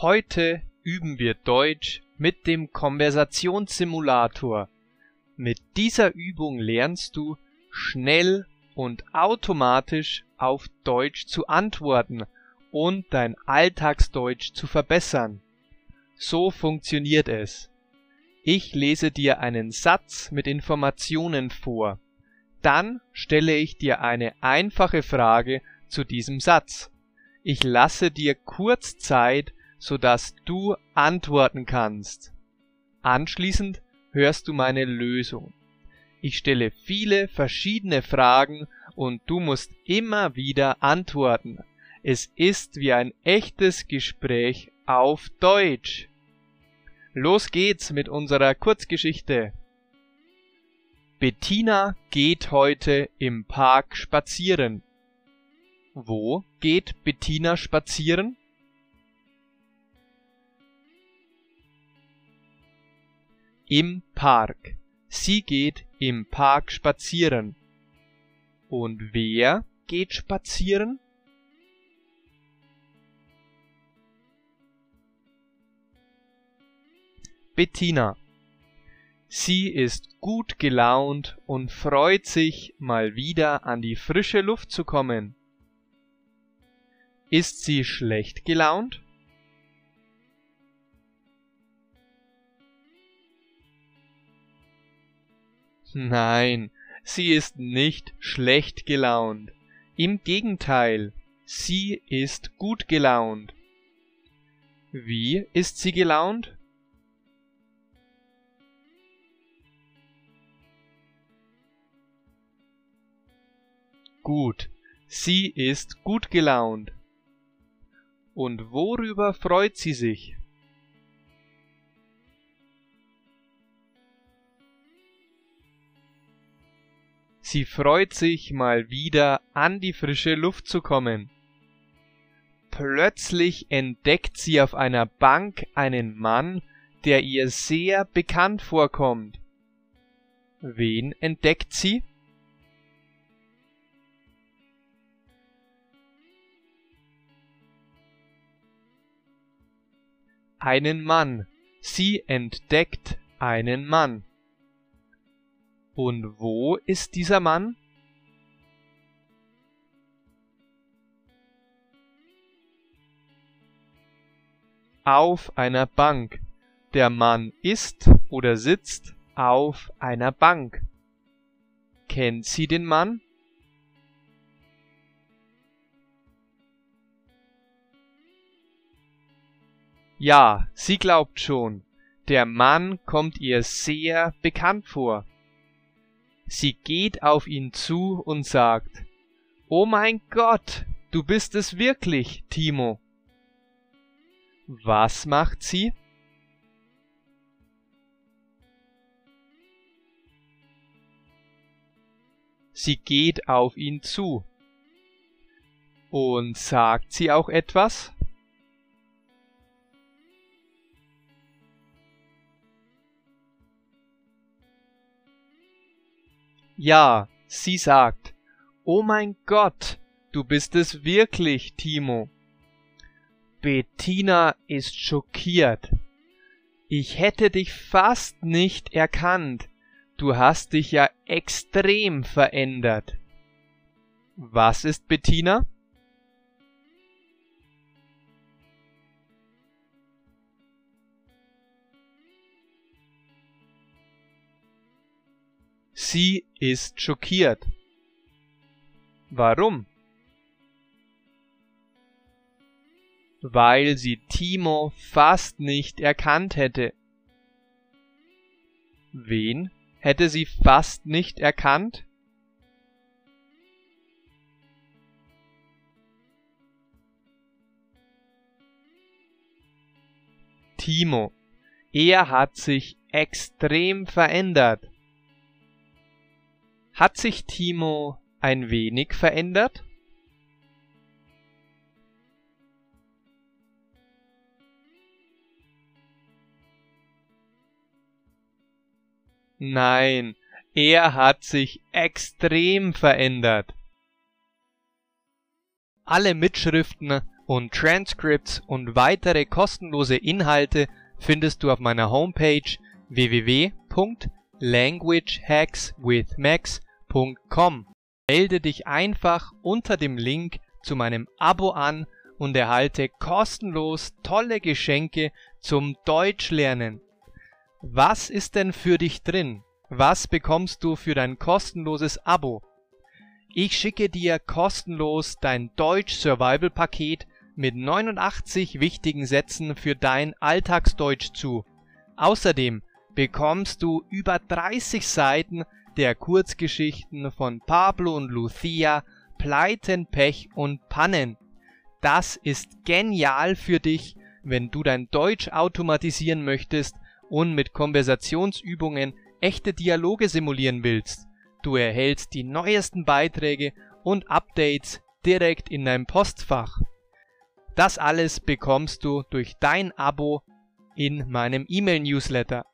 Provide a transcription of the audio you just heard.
Heute üben wir Deutsch mit dem Konversationssimulator. Mit dieser Übung lernst du schnell und automatisch auf Deutsch zu antworten und dein Alltagsdeutsch zu verbessern. So funktioniert es. Ich lese dir einen Satz mit Informationen vor. Dann stelle ich dir eine einfache Frage zu diesem Satz. Ich lasse dir kurz Zeit, sodass du antworten kannst. Anschließend hörst du meine Lösung. Ich stelle viele verschiedene Fragen und du musst immer wieder antworten. Es ist wie ein echtes Gespräch auf Deutsch. Los geht's mit unserer Kurzgeschichte. Bettina geht heute im Park spazieren. Wo geht Bettina spazieren? Im Park. Sie geht im Park spazieren. Und wer geht spazieren? Bettina. Sie ist gut gelaunt und freut sich, mal wieder an die frische Luft zu kommen. Ist sie schlecht gelaunt? Nein, sie ist nicht schlecht gelaunt. Im Gegenteil, sie ist gut gelaunt. Wie ist sie gelaunt? Gut, sie ist gut gelaunt. Und worüber freut sie sich? Sie freut sich mal wieder an die frische Luft zu kommen. Plötzlich entdeckt sie auf einer Bank einen Mann, der ihr sehr bekannt vorkommt. Wen entdeckt sie? einen Mann. Sie entdeckt einen Mann. Und wo ist dieser Mann? Auf einer Bank. Der Mann ist oder sitzt auf einer Bank. Kennt sie den Mann? Ja, sie glaubt schon, der Mann kommt ihr sehr bekannt vor. Sie geht auf ihn zu und sagt, Oh mein Gott, du bist es wirklich, Timo. Was macht sie? Sie geht auf ihn zu. Und sagt sie auch etwas? Ja, sie sagt, Oh mein Gott, du bist es wirklich, Timo. Bettina ist schockiert. Ich hätte dich fast nicht erkannt. Du hast dich ja extrem verändert. Was ist Bettina? Sie ist schockiert. Warum? Weil sie Timo fast nicht erkannt hätte. Wen hätte sie fast nicht erkannt? Timo. Er hat sich extrem verändert. Hat sich Timo ein wenig verändert? Nein, er hat sich extrem verändert. Alle Mitschriften und Transcripts und weitere kostenlose Inhalte findest du auf meiner Homepage www.languagehackswithmax.com. Melde dich einfach unter dem Link zu meinem Abo an und erhalte kostenlos tolle Geschenke zum Deutschlernen. Was ist denn für dich drin? Was bekommst du für dein kostenloses Abo? Ich schicke dir kostenlos dein Deutsch Survival Paket mit 89 wichtigen Sätzen für dein Alltagsdeutsch zu. Außerdem bekommst du über 30 Seiten der Kurzgeschichten von Pablo und Lucia, Pleiten, Pech und Pannen. Das ist genial für dich, wenn du dein Deutsch automatisieren möchtest und mit Konversationsübungen echte Dialoge simulieren willst. Du erhältst die neuesten Beiträge und Updates direkt in deinem Postfach. Das alles bekommst du durch dein Abo in meinem E-Mail-Newsletter.